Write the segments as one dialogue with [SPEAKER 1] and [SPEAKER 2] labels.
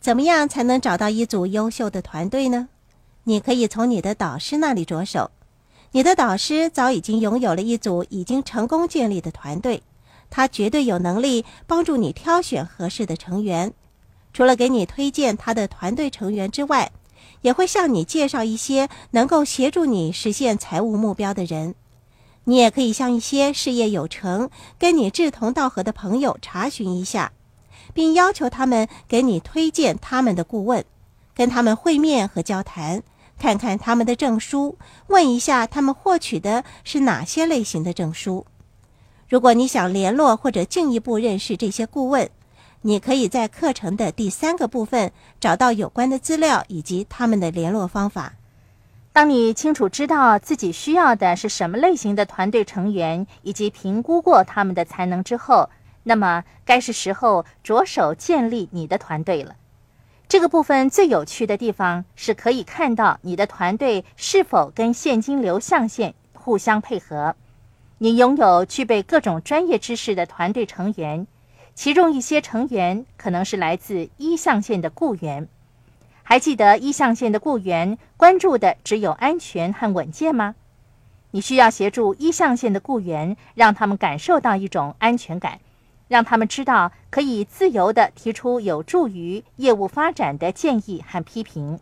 [SPEAKER 1] 怎么样才能找到一组优秀的团队呢？你可以从你的导师那里着手。你的导师早已经拥有了一组已经成功建立的团队，他绝对有能力帮助你挑选合适的成员。除了给你推荐他的团队成员之外，也会向你介绍一些能够协助你实现财务目标的人。你也可以向一些事业有成、跟你志同道合的朋友查询一下。并要求他们给你推荐他们的顾问，跟他们会面和交谈，看看他们的证书，问一下他们获取的是哪些类型的证书。如果你想联络或者进一步认识这些顾问，你可以在课程的第三个部分找到有关的资料以及他们的联络方法。
[SPEAKER 2] 当你清楚知道自己需要的是什么类型的团队成员，以及评估过他们的才能之后，那么，该是时候着手建立你的团队了。这个部分最有趣的地方是可以看到你的团队是否跟现金流象限互相配合。你拥有具备各种专业知识的团队成员，其中一些成员可能是来自一象限的雇员。还记得一象限的雇员关注的只有安全和稳健吗？你需要协助一象限的雇员，让他们感受到一种安全感。让他们知道可以自由地提出有助于业务发展的建议和批评。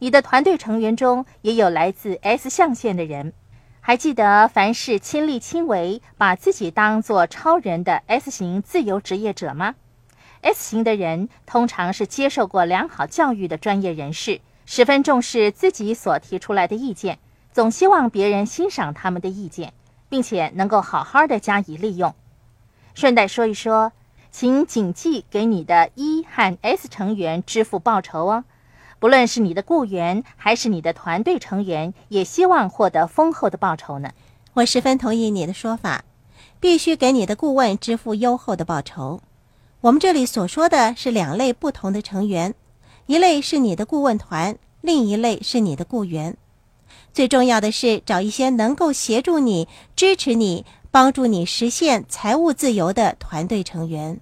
[SPEAKER 2] 你的团队成员中也有来自 S 象限的人，还记得凡是亲力亲为、把自己当作超人的 S 型自由职业者吗？S 型的人通常是接受过良好教育的专业人士，十分重视自己所提出来的意见，总希望别人欣赏他们的意见，并且能够好好的加以利用。顺带说一说，请谨记给你的 E 和 S 成员支付报酬哦。不论是你的雇员还是你的团队成员，也希望获得丰厚的报酬呢。
[SPEAKER 1] 我十分同意你的说法，必须给你的顾问支付优厚的报酬。我们这里所说的是两类不同的成员，一类是你的顾问团，另一类是你的雇员。最重要的是找一些能够协助你、支持你。帮助你实现财务自由的团队成员。